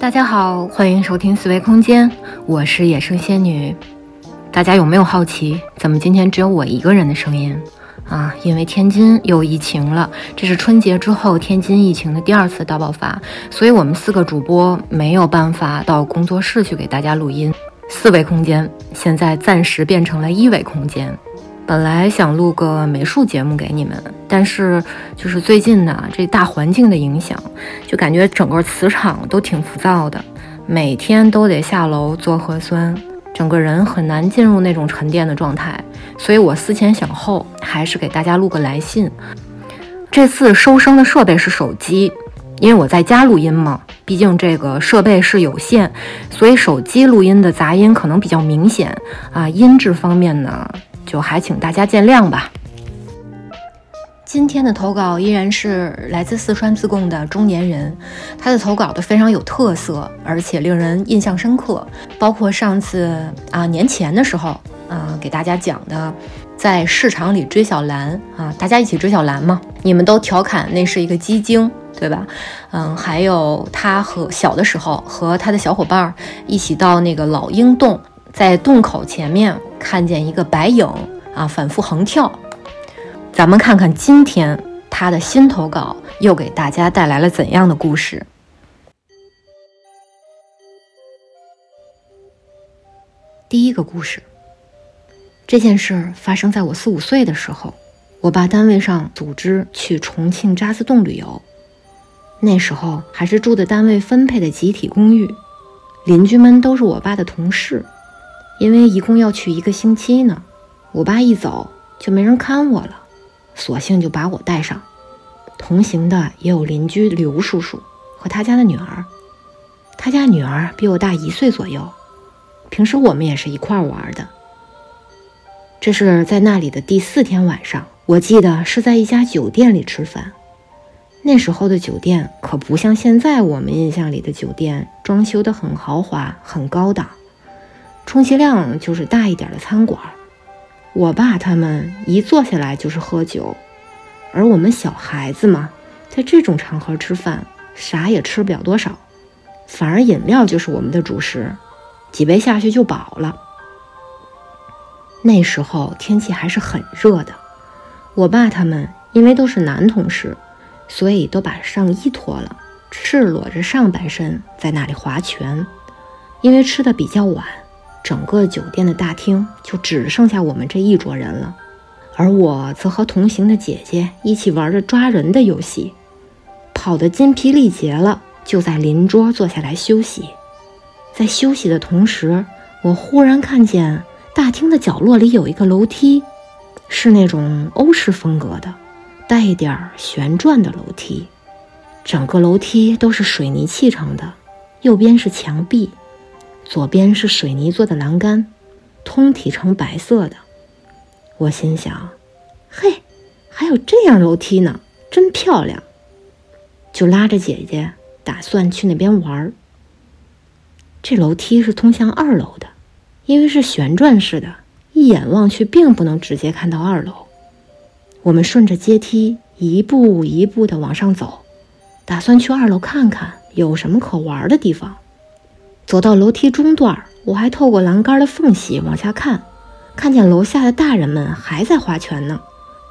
大家好，欢迎收听思维空间，我是野生仙女。大家有没有好奇，怎么今天只有我一个人的声音啊？因为天津又疫情了，这是春节之后天津疫情的第二次大爆发，所以我们四个主播没有办法到工作室去给大家录音。四维空间现在暂时变成了一维空间。本来想录个美术节目给你们，但是就是最近呢，这大环境的影响，就感觉整个磁场都挺浮躁的，每天都得下楼做核酸，整个人很难进入那种沉淀的状态。所以我思前想后，还是给大家录个来信。这次收声的设备是手机，因为我在家录音嘛，毕竟这个设备是有限，所以手机录音的杂音可能比较明显啊。音质方面呢？就还请大家见谅吧。今天的投稿依然是来自四川自贡的中年人，他的投稿都非常有特色，而且令人印象深刻。包括上次啊年前的时候啊给大家讲的，在市场里追小兰啊，大家一起追小兰嘛，你们都调侃那是一个鸡精，对吧？嗯，还有他和小的时候和他的小伙伴一起到那个老鹰洞。在洞口前面看见一个白影啊，反复横跳。咱们看看今天他的新投稿又给大家带来了怎样的故事？第一个故事，这件事发生在我四五岁的时候，我爸单位上组织去重庆渣滓洞旅游，那时候还是住的单位分配的集体公寓，邻居们都是我爸的同事。因为一共要去一个星期呢，我爸一走就没人看我了，索性就把我带上。同行的也有邻居刘叔叔和他家的女儿，他家女儿比我大一岁左右。平时我们也是一块玩的。这是在那里的第四天晚上，我记得是在一家酒店里吃饭。那时候的酒店可不像现在我们印象里的酒店，装修的很豪华、很高档。充其量就是大一点的餐馆，我爸他们一坐下来就是喝酒，而我们小孩子嘛，在这种场合吃饭，啥也吃不了多少，反而饮料就是我们的主食，几杯下去就饱了。那时候天气还是很热的，我爸他们因为都是男同事，所以都把上衣脱了，赤裸着上半身在那里划拳，因为吃的比较晚。整个酒店的大厅就只剩下我们这一桌人了，而我则和同行的姐姐一起玩着抓人的游戏，跑得筋疲力竭了，就在邻桌坐下来休息。在休息的同时，我忽然看见大厅的角落里有一个楼梯，是那种欧式风格的，带一点旋转的楼梯，整个楼梯都是水泥砌成的，右边是墙壁。左边是水泥做的栏杆，通体呈白色的。我心想：“嘿，还有这样楼梯呢，真漂亮。”就拉着姐姐打算去那边玩。这楼梯是通向二楼的，因为是旋转式的，一眼望去并不能直接看到二楼。我们顺着阶梯一步一步地往上走，打算去二楼看看有什么可玩的地方。走到楼梯中段，我还透过栏杆的缝隙往下看，看见楼下的大人们还在划拳呢。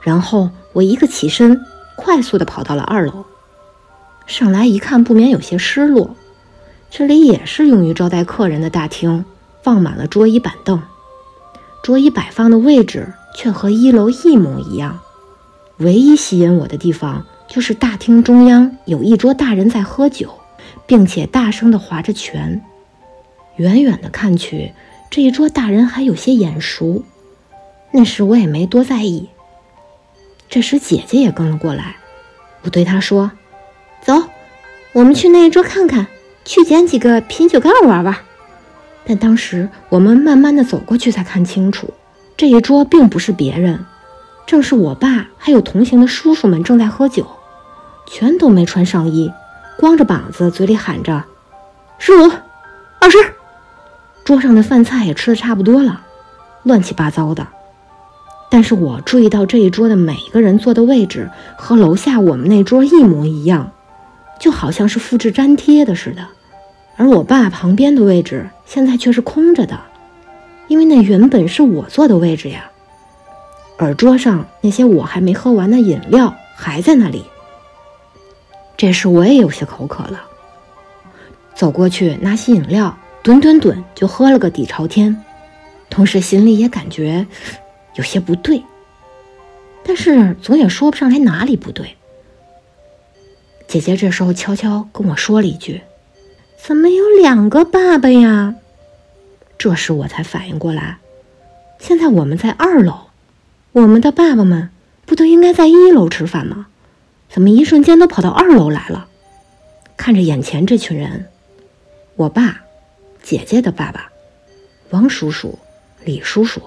然后我一个起身，快速地跑到了二楼。上来一看，不免有些失落。这里也是用于招待客人的大厅，放满了桌椅板凳，桌椅摆放的位置却和一楼一模一样。唯一吸引我的地方，就是大厅中央有一桌大人在喝酒，并且大声地划着拳。远远的看去，这一桌大人还有些眼熟。那时我也没多在意。这时姐姐也跟了过来，我对她说：“走，我们去那一桌看看，去捡几个啤酒盖玩玩。”但当时我们慢慢的走过去，才看清楚，这一桌并不是别人，正是我爸还有同行的叔叔们正在喝酒，全都没穿上衣，光着膀子，嘴里喊着：“十五，二十。”桌上的饭菜也吃的差不多了，乱七八糟的。但是我注意到这一桌的每一个人坐的位置和楼下我们那桌一模一样，就好像是复制粘贴的似的。而我爸旁边的位置现在却是空着的，因为那原本是我坐的位置呀。而桌上那些我还没喝完的饮料还在那里。这时我也有些口渴了，走过去拿起饮料，吨吨吨就喝了个底朝天，同时心里也感觉有些不对，但是总也说不上来哪里不对。姐姐这时候悄悄跟我说了一句。怎么有两个爸爸呀？这时我才反应过来，现在我们在二楼，我们的爸爸们不都应该在一楼吃饭吗？怎么一瞬间都跑到二楼来了？看着眼前这群人，我爸、姐姐的爸爸、王叔叔、李叔叔，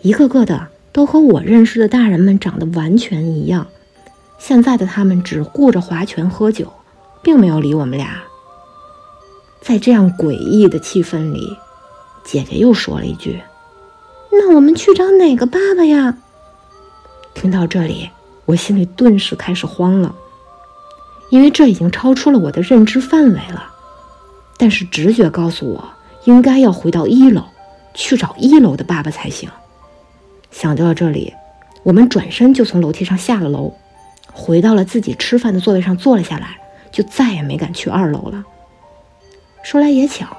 一个个的都和我认识的大人们长得完全一样。现在的他们只顾着划拳喝酒，并没有理我们俩。在这样诡异的气氛里，姐姐又说了一句：“那我们去找哪个爸爸呀？”听到这里，我心里顿时开始慌了，因为这已经超出了我的认知范围了。但是直觉告诉我，应该要回到一楼去找一楼的爸爸才行。想到了这里，我们转身就从楼梯上下了楼，回到了自己吃饭的座位上坐了下来，就再也没敢去二楼了。说来也巧，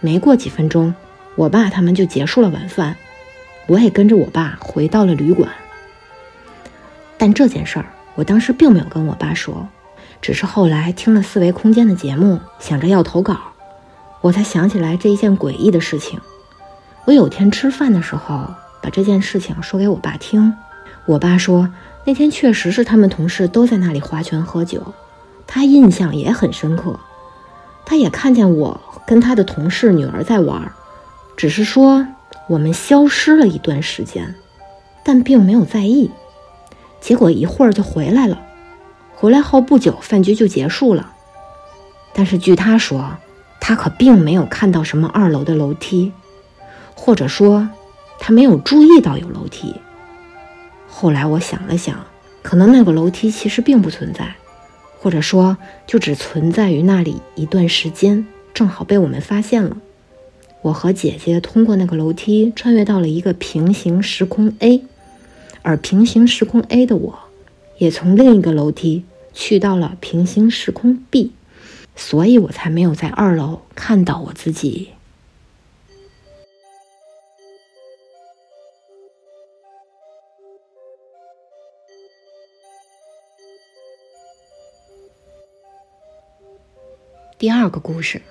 没过几分钟，我爸他们就结束了晚饭，我也跟着我爸回到了旅馆。但这件事儿，我当时并没有跟我爸说，只是后来听了四维空间的节目，想着要投稿，我才想起来这一件诡异的事情。我有天吃饭的时候，把这件事情说给我爸听，我爸说那天确实是他们同事都在那里划拳喝酒，他印象也很深刻。他也看见我跟他的同事女儿在玩，只是说我们消失了一段时间，但并没有在意。结果一会儿就回来了，回来后不久饭局就结束了。但是据他说，他可并没有看到什么二楼的楼梯，或者说他没有注意到有楼梯。后来我想了想，可能那个楼梯其实并不存在。或者说，就只存在于那里一段时间，正好被我们发现了。我和姐姐通过那个楼梯穿越到了一个平行时空 A，而平行时空 A 的我，也从另一个楼梯去到了平行时空 B，所以我才没有在二楼看到我自己。第二个故事，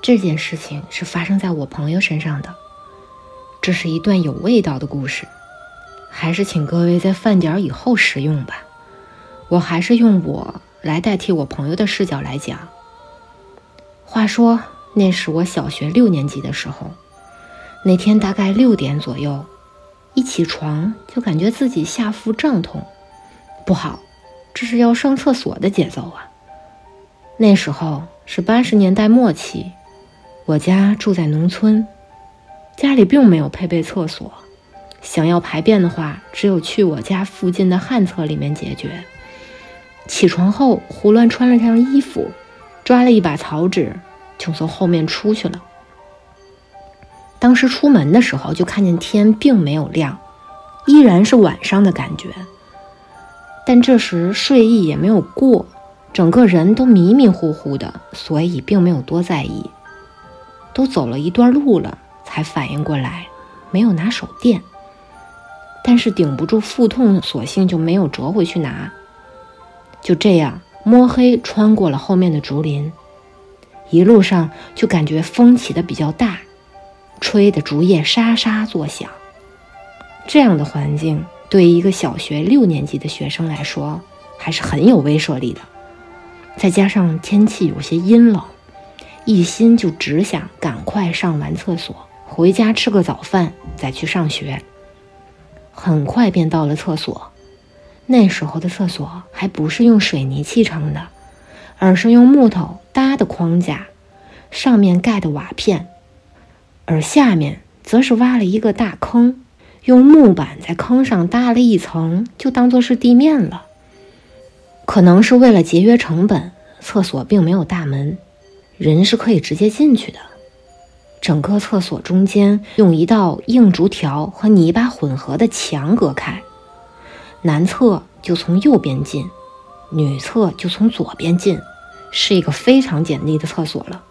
这件事情是发生在我朋友身上的。这是一段有味道的故事，还是请各位在饭点以后食用吧。我还是用我来代替我朋友的视角来讲。话说，那是我小学六年级的时候，那天大概六点左右，一起床就感觉自己下腹胀痛，不好，这是要上厕所的节奏啊！那时候是八十年代末期，我家住在农村，家里并没有配备厕所，想要排便的话，只有去我家附近的旱厕里面解决。起床后胡乱穿了件衣服，抓了一把草纸，就从后面出去了。当时出门的时候，就看见天并没有亮，依然是晚上的感觉，但这时睡意也没有过。整个人都迷迷糊糊的，所以并没有多在意。都走了一段路了，才反应过来没有拿手电。但是顶不住腹痛，索性就没有折回去拿。就这样摸黑穿过了后面的竹林，一路上就感觉风起的比较大，吹的竹叶沙沙作响。这样的环境对于一个小学六年级的学生来说，还是很有威慑力的。再加上天气有些阴冷，一心就只想赶快上完厕所，回家吃个早饭，再去上学。很快便到了厕所，那时候的厕所还不是用水泥砌成的，而是用木头搭的框架，上面盖的瓦片，而下面则是挖了一个大坑，用木板在坑上搭了一层，就当做是地面了。可能是为了节约成本，厕所并没有大门，人是可以直接进去的。整个厕所中间用一道硬竹条和泥巴混合的墙隔开，男厕就从右边进，女厕就从左边进，是一个非常简易的厕所了，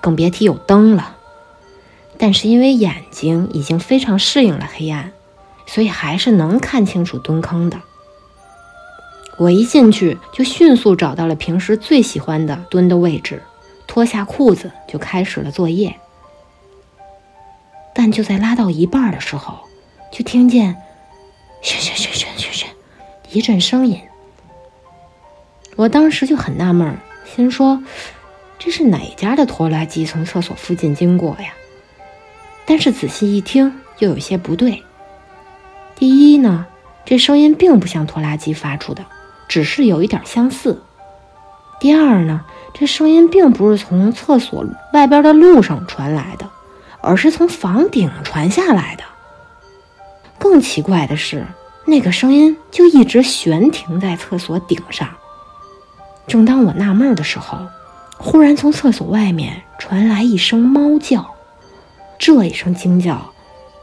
更别提有灯了。但是因为眼睛已经非常适应了黑暗，所以还是能看清楚蹲坑的。我一进去就迅速找到了平时最喜欢的蹲的位置，脱下裤子就开始了作业。但就在拉到一半的时候，就听见“嘘嘘嘘嘘嘘嘘”一阵声音。我当时就很纳闷，心说：“这是哪家的拖拉机从厕所附近经过呀？”但是仔细一听，又有些不对。第一呢，这声音并不像拖拉机发出的，只是有一点相似。第二呢，这声音并不是从厕所外边的路上传来的。而是从房顶传下来的。更奇怪的是，那个声音就一直悬停在厕所顶上。正当我纳闷的时候，忽然从厕所外面传来一声猫叫。这一声惊叫，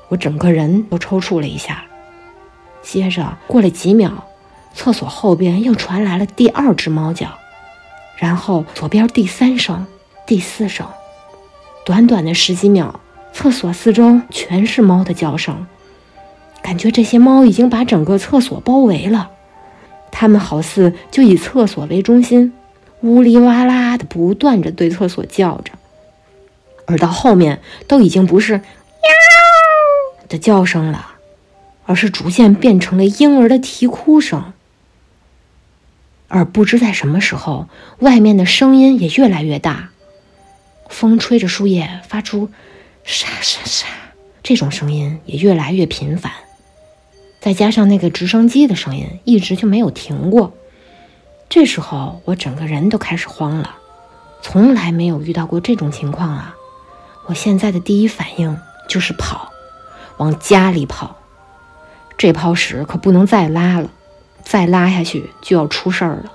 我整个人都抽搐了一下。接着过了几秒，厕所后边又传来了第二只猫叫，然后左边第三声、第四声，短短的十几秒。厕所四周全是猫的叫声，感觉这些猫已经把整个厕所包围了。它们好似就以厕所为中心，呜哩哇啦的不断着对厕所叫着，而到后面都已经不是“喵”的叫声了，而是逐渐变成了婴儿的啼哭声。而不知在什么时候，外面的声音也越来越大，风吹着树叶发出。沙沙沙，这种声音也越来越频繁，再加上那个直升机的声音一直就没有停过。这时候我整个人都开始慌了，从来没有遇到过这种情况啊！我现在的第一反应就是跑，往家里跑。这泡屎可不能再拉了，再拉下去就要出事儿了。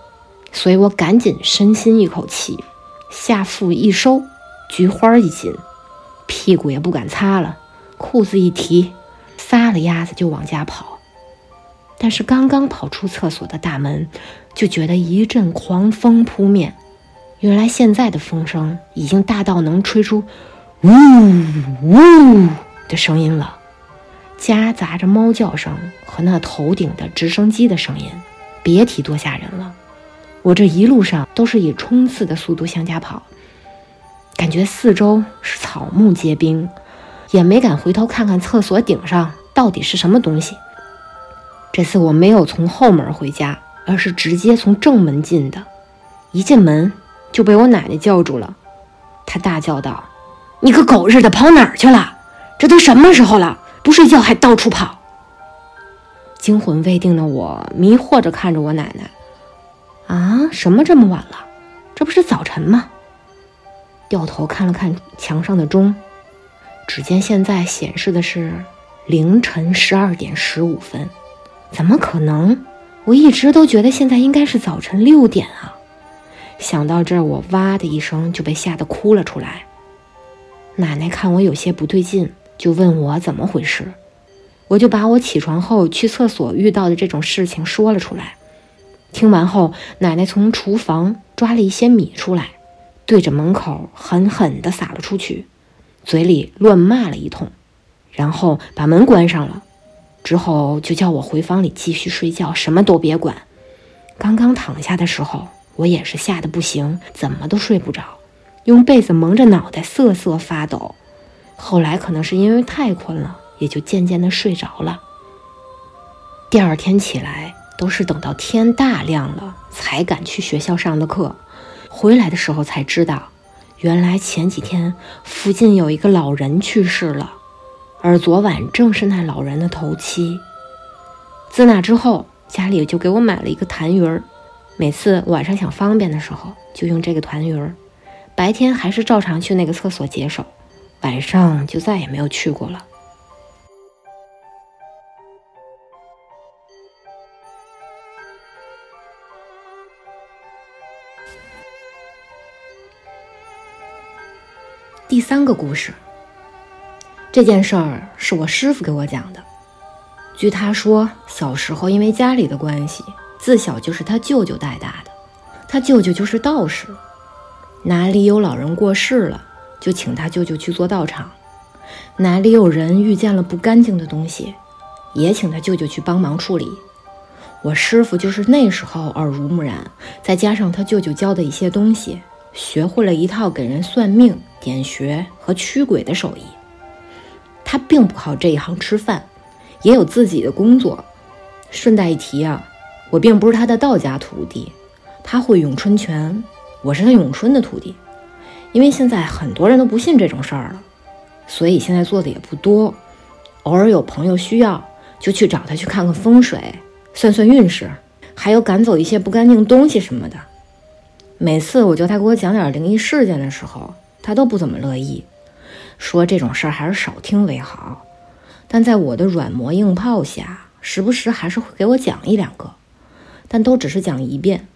所以我赶紧深吸一口气，下腹一收，菊花一紧。屁股也不敢擦了，裤子一提，撒了丫子就往家跑。但是刚刚跑出厕所的大门，就觉得一阵狂风扑面。原来现在的风声已经大到能吹出“呜呜”的声音了，夹杂着猫叫声和那头顶的直升机的声音，别提多吓人了。我这一路上都是以冲刺的速度向家跑。感觉四周是草木皆兵，也没敢回头看看厕所顶上到底是什么东西。这次我没有从后门回家，而是直接从正门进的。一进门就被我奶奶叫住了，她大叫道：“你个狗日的，跑哪儿去了？这都什么时候了，不睡觉还到处跑！”惊魂未定的我迷惑着看着我奶奶：“啊，什么这么晚了？这不是早晨吗？”掉头看了看墙上的钟，只见现在显示的是凌晨十二点十五分。怎么可能？我一直都觉得现在应该是早晨六点啊！想到这儿，我哇的一声就被吓得哭了出来。奶奶看我有些不对劲，就问我怎么回事。我就把我起床后去厕所遇到的这种事情说了出来。听完后，奶奶从厨房抓了一些米出来。对着门口狠狠地撒了出去，嘴里乱骂了一通，然后把门关上了。之后就叫我回房里继续睡觉，什么都别管。刚刚躺下的时候，我也是吓得不行，怎么都睡不着，用被子蒙着脑袋瑟瑟发抖。后来可能是因为太困了，也就渐渐的睡着了。第二天起来，都是等到天大亮了才敢去学校上的课。回来的时候才知道，原来前几天附近有一个老人去世了，而昨晚正是那老人的头七。自那之后，家里就给我买了一个痰盂儿，每次晚上想方便的时候就用这个痰盂儿，白天还是照常去那个厕所解手，晚上就再也没有去过了。第三个故事，这件事儿是我师傅给我讲的。据他说，小时候因为家里的关系，自小就是他舅舅带大的。他舅舅就是道士，哪里有老人过世了，就请他舅舅去做道场；哪里有人遇见了不干净的东西，也请他舅舅去帮忙处理。我师傅就是那时候耳濡目染，再加上他舅舅教的一些东西。学会了一套给人算命、点穴和驱鬼的手艺。他并不靠这一行吃饭，也有自己的工作。顺带一提啊，我并不是他的道家徒弟，他会咏春拳，我是他咏春的徒弟。因为现在很多人都不信这种事儿了，所以现在做的也不多。偶尔有朋友需要，就去找他去看看风水、算算运势，还有赶走一些不干净东西什么的。每次我叫他给我讲点灵异事件的时候，他都不怎么乐意，说这种事儿还是少听为好。但在我的软磨硬泡下，时不时还是会给我讲一两个，但都只是讲一遍。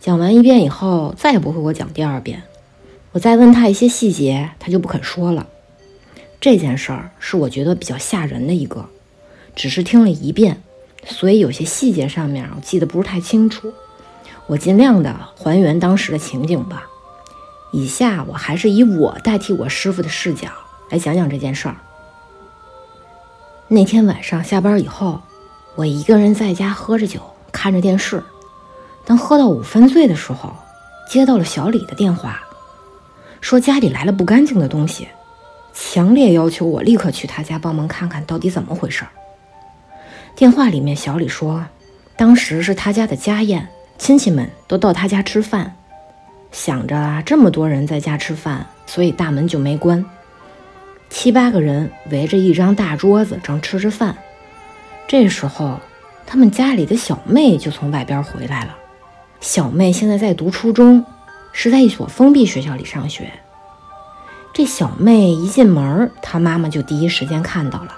讲完一遍以后，再也不会给我讲第二遍。我再问他一些细节，他就不肯说了。这件事儿是我觉得比较吓人的一个，只是听了一遍，所以有些细节上面我记得不是太清楚。我尽量的还原当时的情景吧。以下我还是以我代替我师傅的视角来讲讲这件事儿。那天晚上下班以后，我一个人在家喝着酒，看着电视。当喝到五分醉的时候，接到了小李的电话，说家里来了不干净的东西，强烈要求我立刻去他家帮忙看看到底怎么回事。电话里面小李说，当时是他家的家宴。亲戚们都到他家吃饭，想着这么多人在家吃饭，所以大门就没关。七八个人围着一张大桌子正吃着饭，这时候他们家里的小妹就从外边回来了。小妹现在在读初中，是在一所封闭学校里上学。这小妹一进门，她妈妈就第一时间看到了，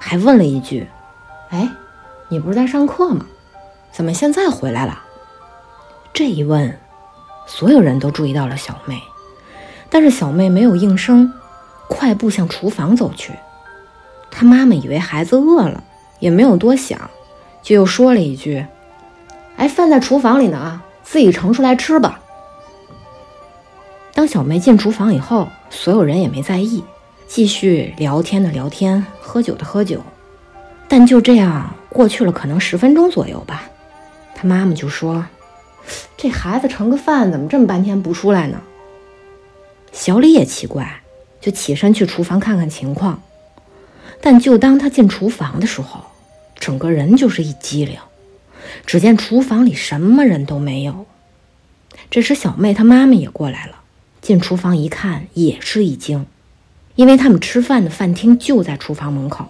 还问了一句：“哎，你不是在上课吗？怎么现在回来了？”这一问，所有人都注意到了小妹，但是小妹没有应声，快步向厨房走去。她妈妈以为孩子饿了，也没有多想，就又说了一句：“哎，饭在厨房里呢啊，自己盛出来吃吧。”当小妹进厨房以后，所有人也没在意，继续聊天的聊天，喝酒的喝酒。但就这样过去了，可能十分钟左右吧，她妈妈就说。这孩子盛个饭，怎么这么半天不出来呢？小李也奇怪，就起身去厨房看看情况。但就当他进厨房的时候，整个人就是一激灵。只见厨房里什么人都没有。这时，小妹她妈妈也过来了，进厨房一看，也是一惊，因为他们吃饭的饭厅就在厨房门口。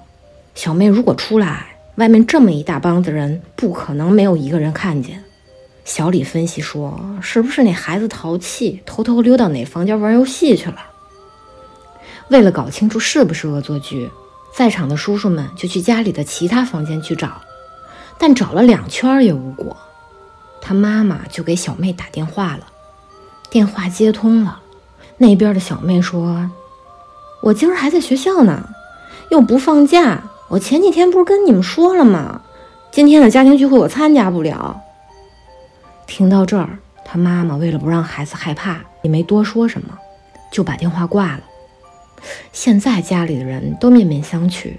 小妹如果出来，外面这么一大帮子人，不可能没有一个人看见。小李分析说：“是不是那孩子淘气，偷偷溜到哪房间玩游戏去了？”为了搞清楚是不是恶作剧，在场的叔叔们就去家里的其他房间去找，但找了两圈也无果。他妈妈就给小妹打电话了，电话接通了，那边的小妹说：“我今儿还在学校呢，又不放假。我前几天不是跟你们说了吗？今天的家庭聚会我参加不了。”听到这儿，他妈妈为了不让孩子害怕，也没多说什么，就把电话挂了。现在家里的人都面面相觑，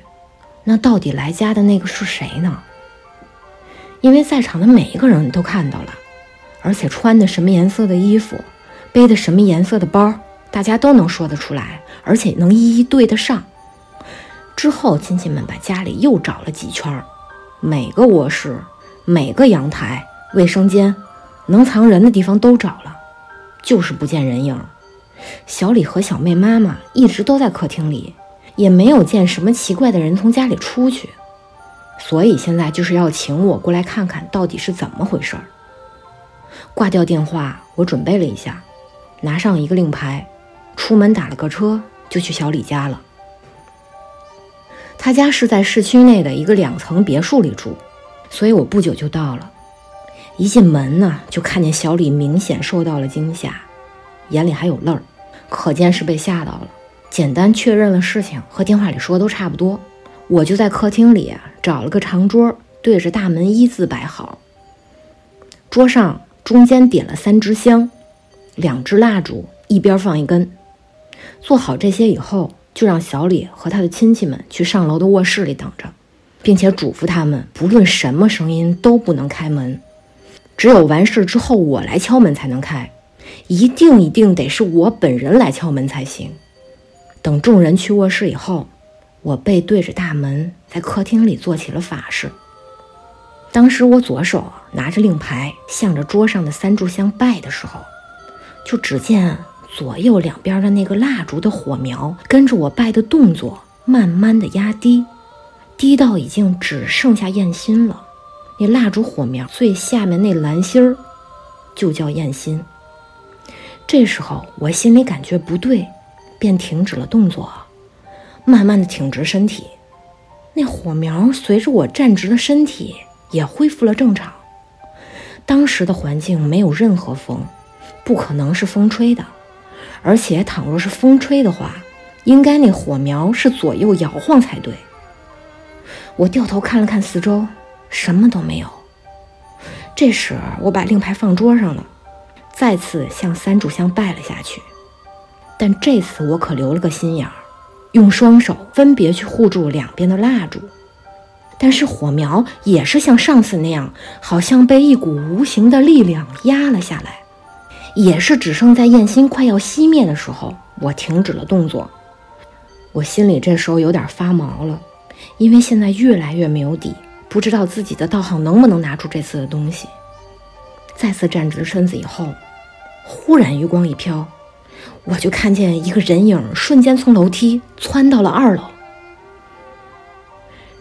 那到底来家的那个是谁呢？因为在场的每一个人都看到了，而且穿的什么颜色的衣服，背的什么颜色的包，大家都能说得出来，而且能一一对得上。之后，亲戚们把家里又找了几圈，每个卧室、每个阳台、卫生间。能藏人的地方都找了，就是不见人影。小李和小妹妈妈一直都在客厅里，也没有见什么奇怪的人从家里出去，所以现在就是要请我过来看看到底是怎么回事儿。挂掉电话，我准备了一下，拿上一个令牌，出门打了个车就去小李家了。他家是在市区内的一个两层别墅里住，所以我不久就到了。一进门呢，就看见小李明显受到了惊吓，眼里还有泪儿，可见是被吓到了。简单确认了事情，和电话里说的都差不多。我就在客厅里找了个长桌，对着大门一字摆好。桌上中间点了三支香，两支蜡烛，一边放一根。做好这些以后，就让小李和他的亲戚们去上楼的卧室里等着，并且嘱咐他们，不论什么声音都不能开门，只有完事之后我来敲门才能开，一定一定得是我本人来敲门才行。等众人去卧室以后，我背对着大门，在客厅里做起了法事。当时我左手拿着令牌，向着桌上的三炷香拜的时候，就只见左右两边的那个蜡烛的火苗跟着我拜的动作，慢慢的压低，低到已经只剩下焰心了。那蜡烛火苗最下面那蓝心儿，就叫焰心。这时候我心里感觉不对。便停止了动作，慢慢的挺直身体。那火苗随着我站直的身体也恢复了正常。当时的环境没有任何风，不可能是风吹的。而且倘若是风吹的话，应该那火苗是左右摇晃才对。我掉头看了看四周，什么都没有。这时我把令牌放桌上了，再次向三炷香拜了下去。但这次我可留了个心眼儿，用双手分别去护住两边的蜡烛，但是火苗也是像上次那样，好像被一股无形的力量压了下来，也是只剩在焰心快要熄灭的时候，我停止了动作。我心里这时候有点发毛了，因为现在越来越没有底，不知道自己的道行能不能拿出这次的东西。再次站直身子以后，忽然余光一飘。我就看见一个人影瞬间从楼梯窜到了二楼。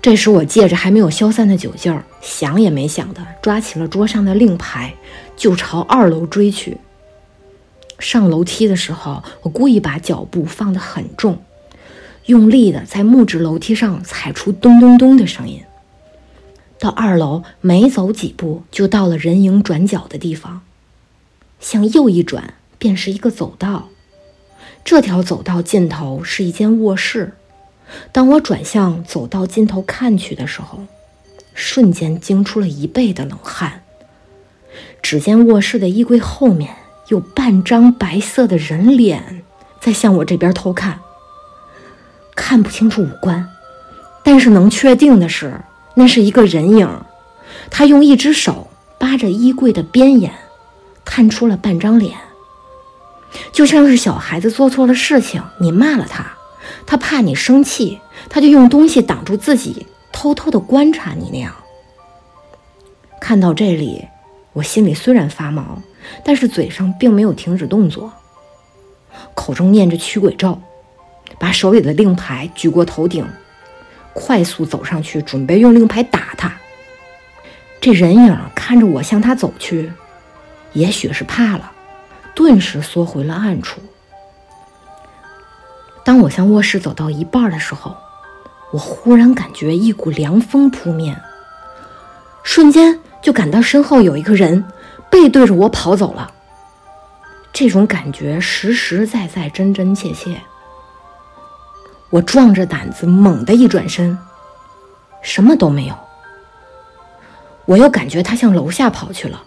这时，我借着还没有消散的酒劲儿，想也没想的抓起了桌上的令牌，就朝二楼追去。上楼梯的时候，我故意把脚步放得很重，用力的在木质楼梯上踩出咚咚咚的声音。到二楼，没走几步就到了人影转角的地方，向右一转。便是一个走道，这条走道尽头是一间卧室。当我转向走道尽头看去的时候，瞬间惊出了一背的冷汗。只见卧室的衣柜后面有半张白色的人脸在向我这边偷看，看不清楚五官，但是能确定的是，那是一个人影。他用一只手扒着衣柜的边沿，探出了半张脸。就像是小孩子做错了事情，你骂了他，他怕你生气，他就用东西挡住自己，偷偷的观察你那样。看到这里，我心里虽然发毛，但是嘴上并没有停止动作，口中念着驱鬼咒，把手里的令牌举过头顶，快速走上去，准备用令牌打他。这人影看着我向他走去，也许是怕了。顿时缩回了暗处。当我向卧室走到一半的时候，我忽然感觉一股凉风扑面，瞬间就感到身后有一个人背对着我跑走了。这种感觉实实在在、真真切切。我壮着胆子猛地一转身，什么都没有。我又感觉他向楼下跑去了。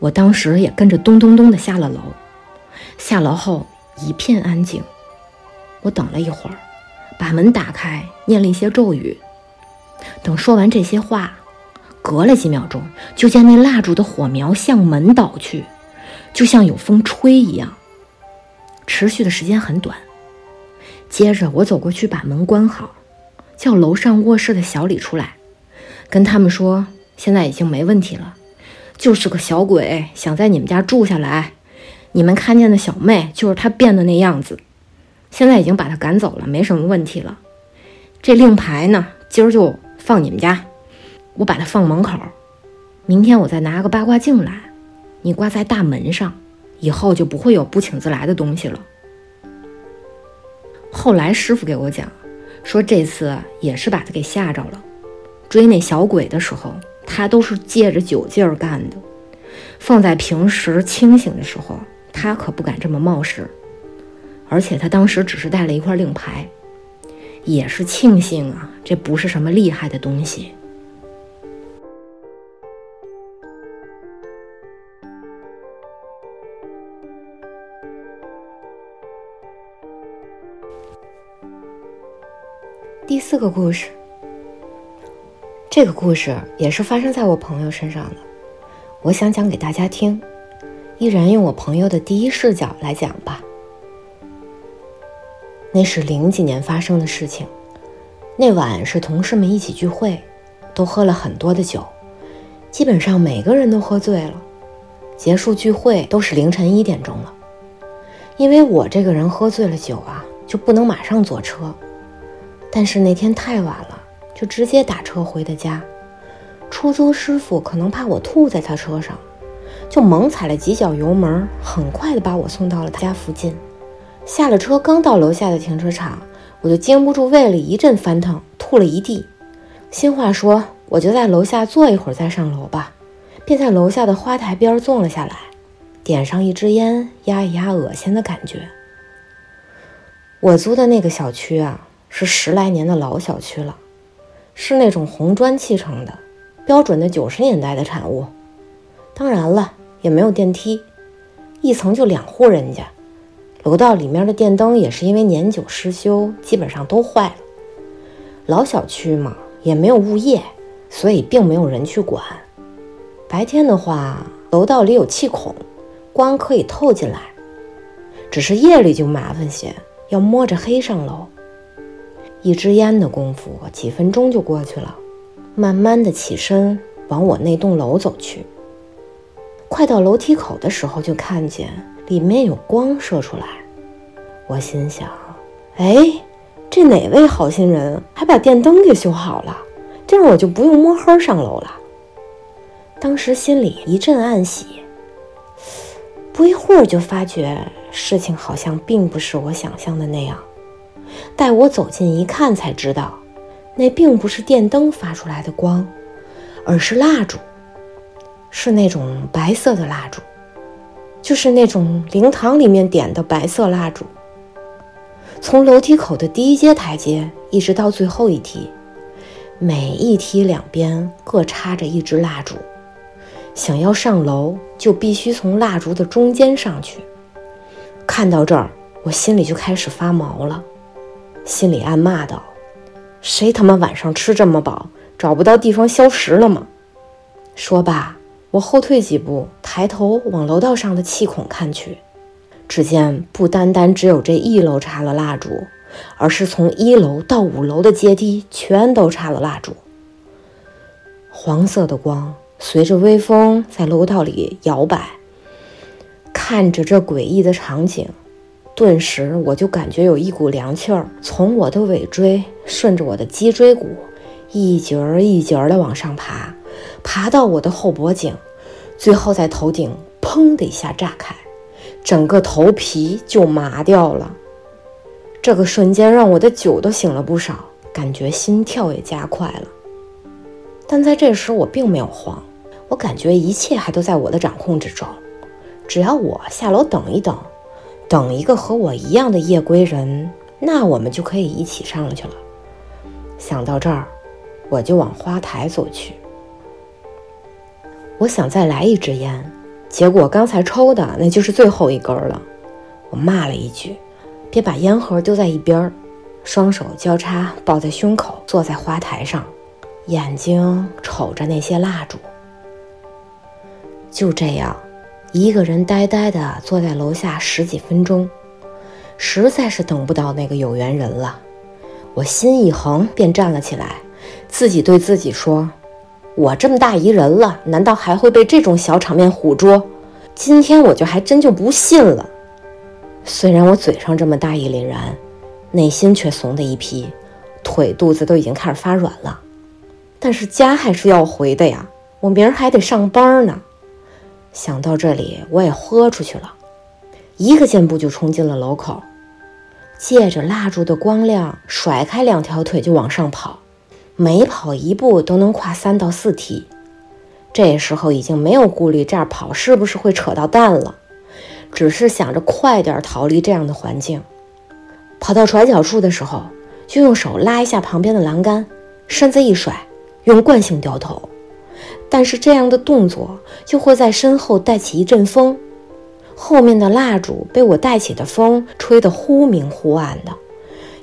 我当时也跟着咚咚咚的下了楼，下楼后一片安静。我等了一会儿，把门打开，念了一些咒语。等说完这些话，隔了几秒钟，就见那蜡烛的火苗向门倒去，就像有风吹一样。持续的时间很短。接着我走过去把门关好，叫楼上卧室的小李出来，跟他们说现在已经没问题了。就是个小鬼，想在你们家住下来。你们看见的小妹就是他变的那样子。现在已经把他赶走了，没什么问题了。这令牌呢，今儿就放你们家，我把它放门口。明天我再拿个八卦镜来，你挂在大门上，以后就不会有不请自来的东西了。后来师傅给我讲，说这次也是把他给吓着了，追那小鬼的时候。他都是借着酒劲儿干的，放在平时清醒的时候，他可不敢这么冒失。而且他当时只是带了一块令牌，也是庆幸啊，这不是什么厉害的东西。四个故事，这个故事也是发生在我朋友身上的，我想讲给大家听，依然用我朋友的第一视角来讲吧。那是零几年发生的事情，那晚是同事们一起聚会，都喝了很多的酒，基本上每个人都喝醉了。结束聚会都是凌晨一点钟了，因为我这个人喝醉了酒啊，就不能马上坐车。但是那天太晚了，就直接打车回的家。出租师傅可能怕我吐在他车上，就猛踩了几脚油门，很快的把我送到了他家附近。下了车，刚到楼下的停车场，我就经不住胃里一阵翻腾，吐了一地。新话说，我就在楼下坐一会儿再上楼吧，便在楼下的花台边坐了下来，点上一支烟，压一压恶心的感觉。我租的那个小区啊。是十来年的老小区了，是那种红砖砌成的，标准的九十年代的产物。当然了，也没有电梯，一层就两户人家。楼道里面的电灯也是因为年久失修，基本上都坏了。老小区嘛，也没有物业，所以并没有人去管。白天的话，楼道里有气孔，光可以透进来。只是夜里就麻烦些，要摸着黑上楼。一支烟的功夫，几分钟就过去了。慢慢的起身往我那栋楼走去。快到楼梯口的时候，就看见里面有光射出来。我心想：哎，这哪位好心人还把电灯给修好了？这样我就不用摸黑上楼了。当时心里一阵暗喜。不一会儿就发觉事情好像并不是我想象的那样。待我走近一看，才知道，那并不是电灯发出来的光，而是蜡烛，是那种白色的蜡烛，就是那种灵堂里面点的白色蜡烛。从楼梯口的第一阶台阶一直到最后一梯，每一梯两边各插着一支蜡烛，想要上楼就必须从蜡烛的中间上去。看到这儿，我心里就开始发毛了。心里暗骂道：“谁他妈晚上吃这么饱，找不到地方消食了吗？”说罢，我后退几步，抬头往楼道上的气孔看去，只见不单单只有这一楼插了蜡烛，而是从一楼到五楼的阶梯全都插了蜡烛。黄色的光随着微风在楼道里摇摆，看着这诡异的场景。顿时，我就感觉有一股凉气儿从我的尾椎顺着我的脊椎骨一节儿一节儿的往上爬，爬到我的后脖颈，最后在头顶砰的一下炸开，整个头皮就麻掉了。这个瞬间让我的酒都醒了不少，感觉心跳也加快了。但在这时，我并没有慌，我感觉一切还都在我的掌控之中，只要我下楼等一等。等一个和我一样的夜归人，那我们就可以一起上去了。想到这儿，我就往花台走去。我想再来一支烟，结果刚才抽的那就是最后一根了。我骂了一句：“别把烟盒丢在一边。”双手交叉抱在胸口，坐在花台上，眼睛瞅着那些蜡烛。就这样。一个人呆呆地坐在楼下十几分钟，实在是等不到那个有缘人了。我心一横，便站了起来，自己对自己说：“我这么大一人了，难道还会被这种小场面唬住？今天我就还真就不信了。”虽然我嘴上这么大义凛然，内心却怂的一批，腿肚子都已经开始发软了。但是家还是要回的呀，我明儿还得上班呢。想到这里，我也豁出去了，一个箭步就冲进了楼口，借着蜡烛的光亮，甩开两条腿就往上跑，每跑一步都能跨三到四梯。这时候已经没有顾虑这样跑是不是会扯到蛋了，只是想着快点逃离这样的环境。跑到转角处的时候，就用手拉一下旁边的栏杆，身子一甩，用惯性掉头。但是这样的动作就会在身后带起一阵风，后面的蜡烛被我带起的风吹得忽明忽暗的，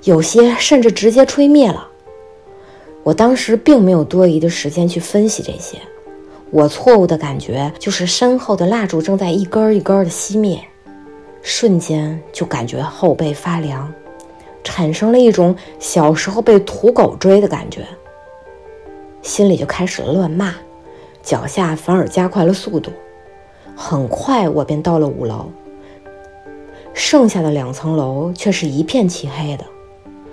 有些甚至直接吹灭了。我当时并没有多余的时间去分析这些，我错误的感觉就是身后的蜡烛正在一根一根的熄灭，瞬间就感觉后背发凉，产生了一种小时候被土狗追的感觉，心里就开始乱骂，脚下反而加快了速度，很快我便到了五楼，剩下的两层楼却是一片漆黑的，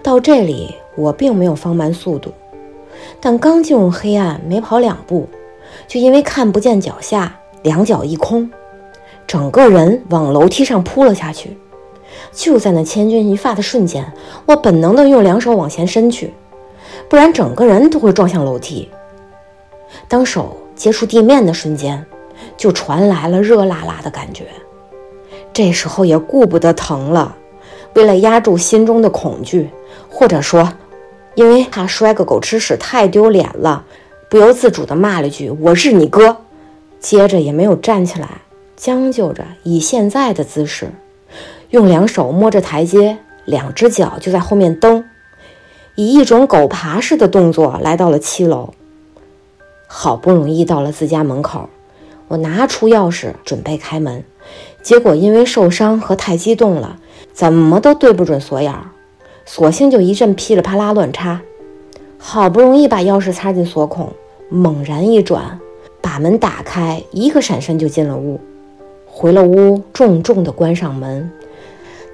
到这里我并没有放慢速度。但刚进入黑暗，没跑两步，就因为看不见脚下，两脚一空，整个人往楼梯上扑了下去。就在那千钧一发的瞬间，我本能的用两手往前伸去，不然整个人都会撞向楼梯。当手接触地面的瞬间，就传来了热辣辣的感觉。这时候也顾不得疼了，为了压住心中的恐惧，或者说。因为怕摔个狗吃屎太丢脸了，不由自主地骂了句“我是你哥”，接着也没有站起来，将就着以现在的姿势，用两手摸着台阶，两只脚就在后面蹬，以一种狗爬式的动作来到了七楼。好不容易到了自家门口，我拿出钥匙准备开门，结果因为受伤和太激动了，怎么都对不准锁眼儿。索性就一阵噼里啪啦乱插，好不容易把钥匙插进锁孔，猛然一转，把门打开，一个闪身就进了屋。回了屋，重重地关上门，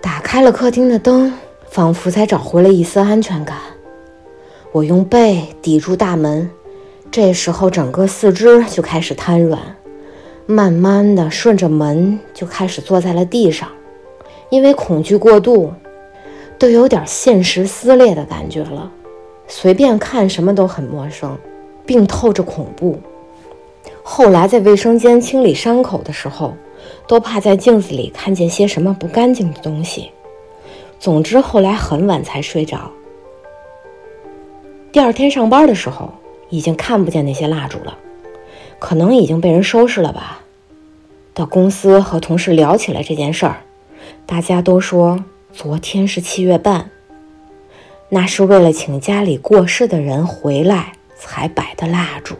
打开了客厅的灯，仿佛才找回了一丝安全感。我用背抵住大门，这时候整个四肢就开始瘫软，慢慢的顺着门就开始坐在了地上，因为恐惧过度。都有点现实撕裂的感觉了，随便看什么都很陌生，并透着恐怖。后来在卫生间清理伤口的时候，都怕在镜子里看见些什么不干净的东西。总之，后来很晚才睡着。第二天上班的时候，已经看不见那些蜡烛了，可能已经被人收拾了吧。到公司和同事聊起来这件事儿，大家都说。昨天是七月半，那是为了请家里过世的人回来才摆的蜡烛。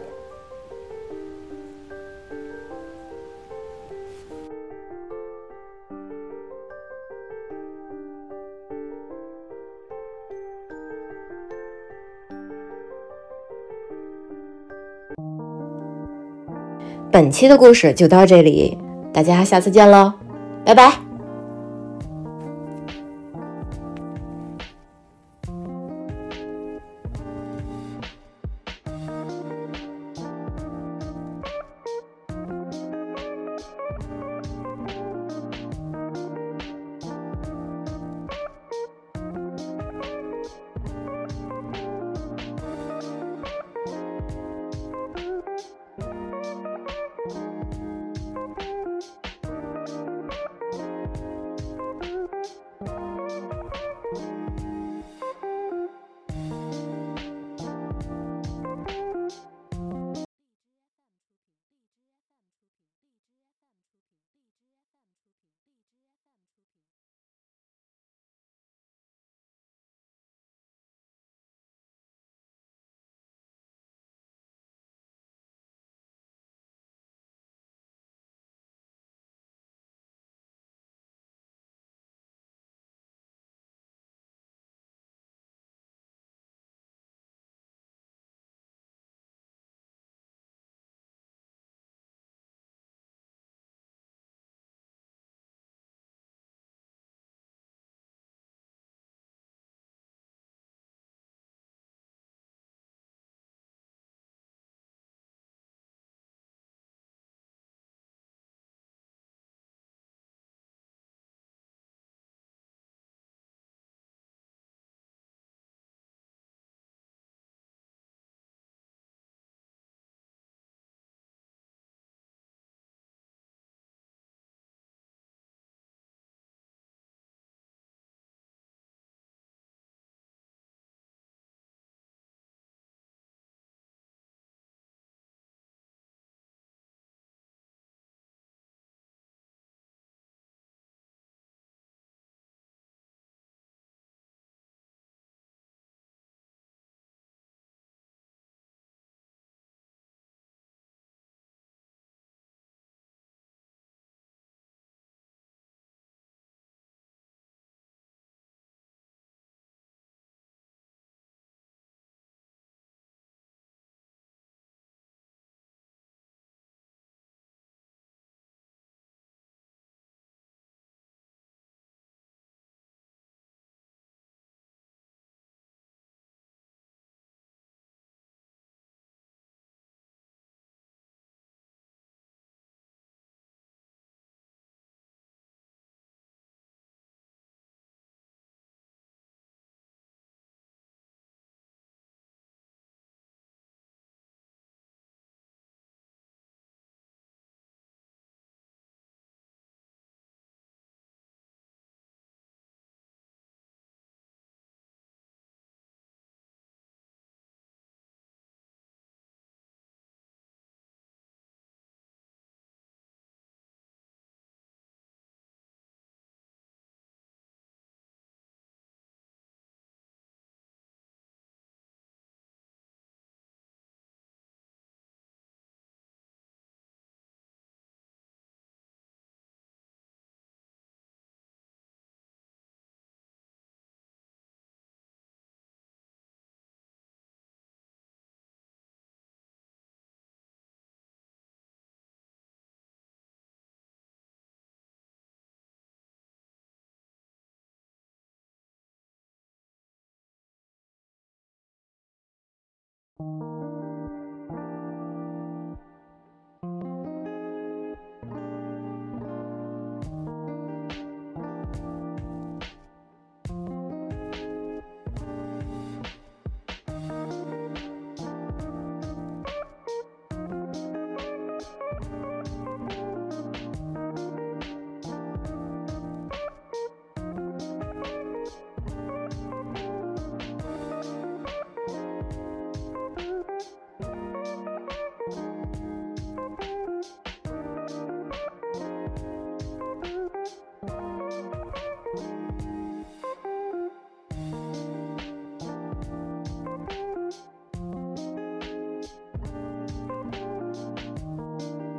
本期的故事就到这里，大家下次见喽，拜拜。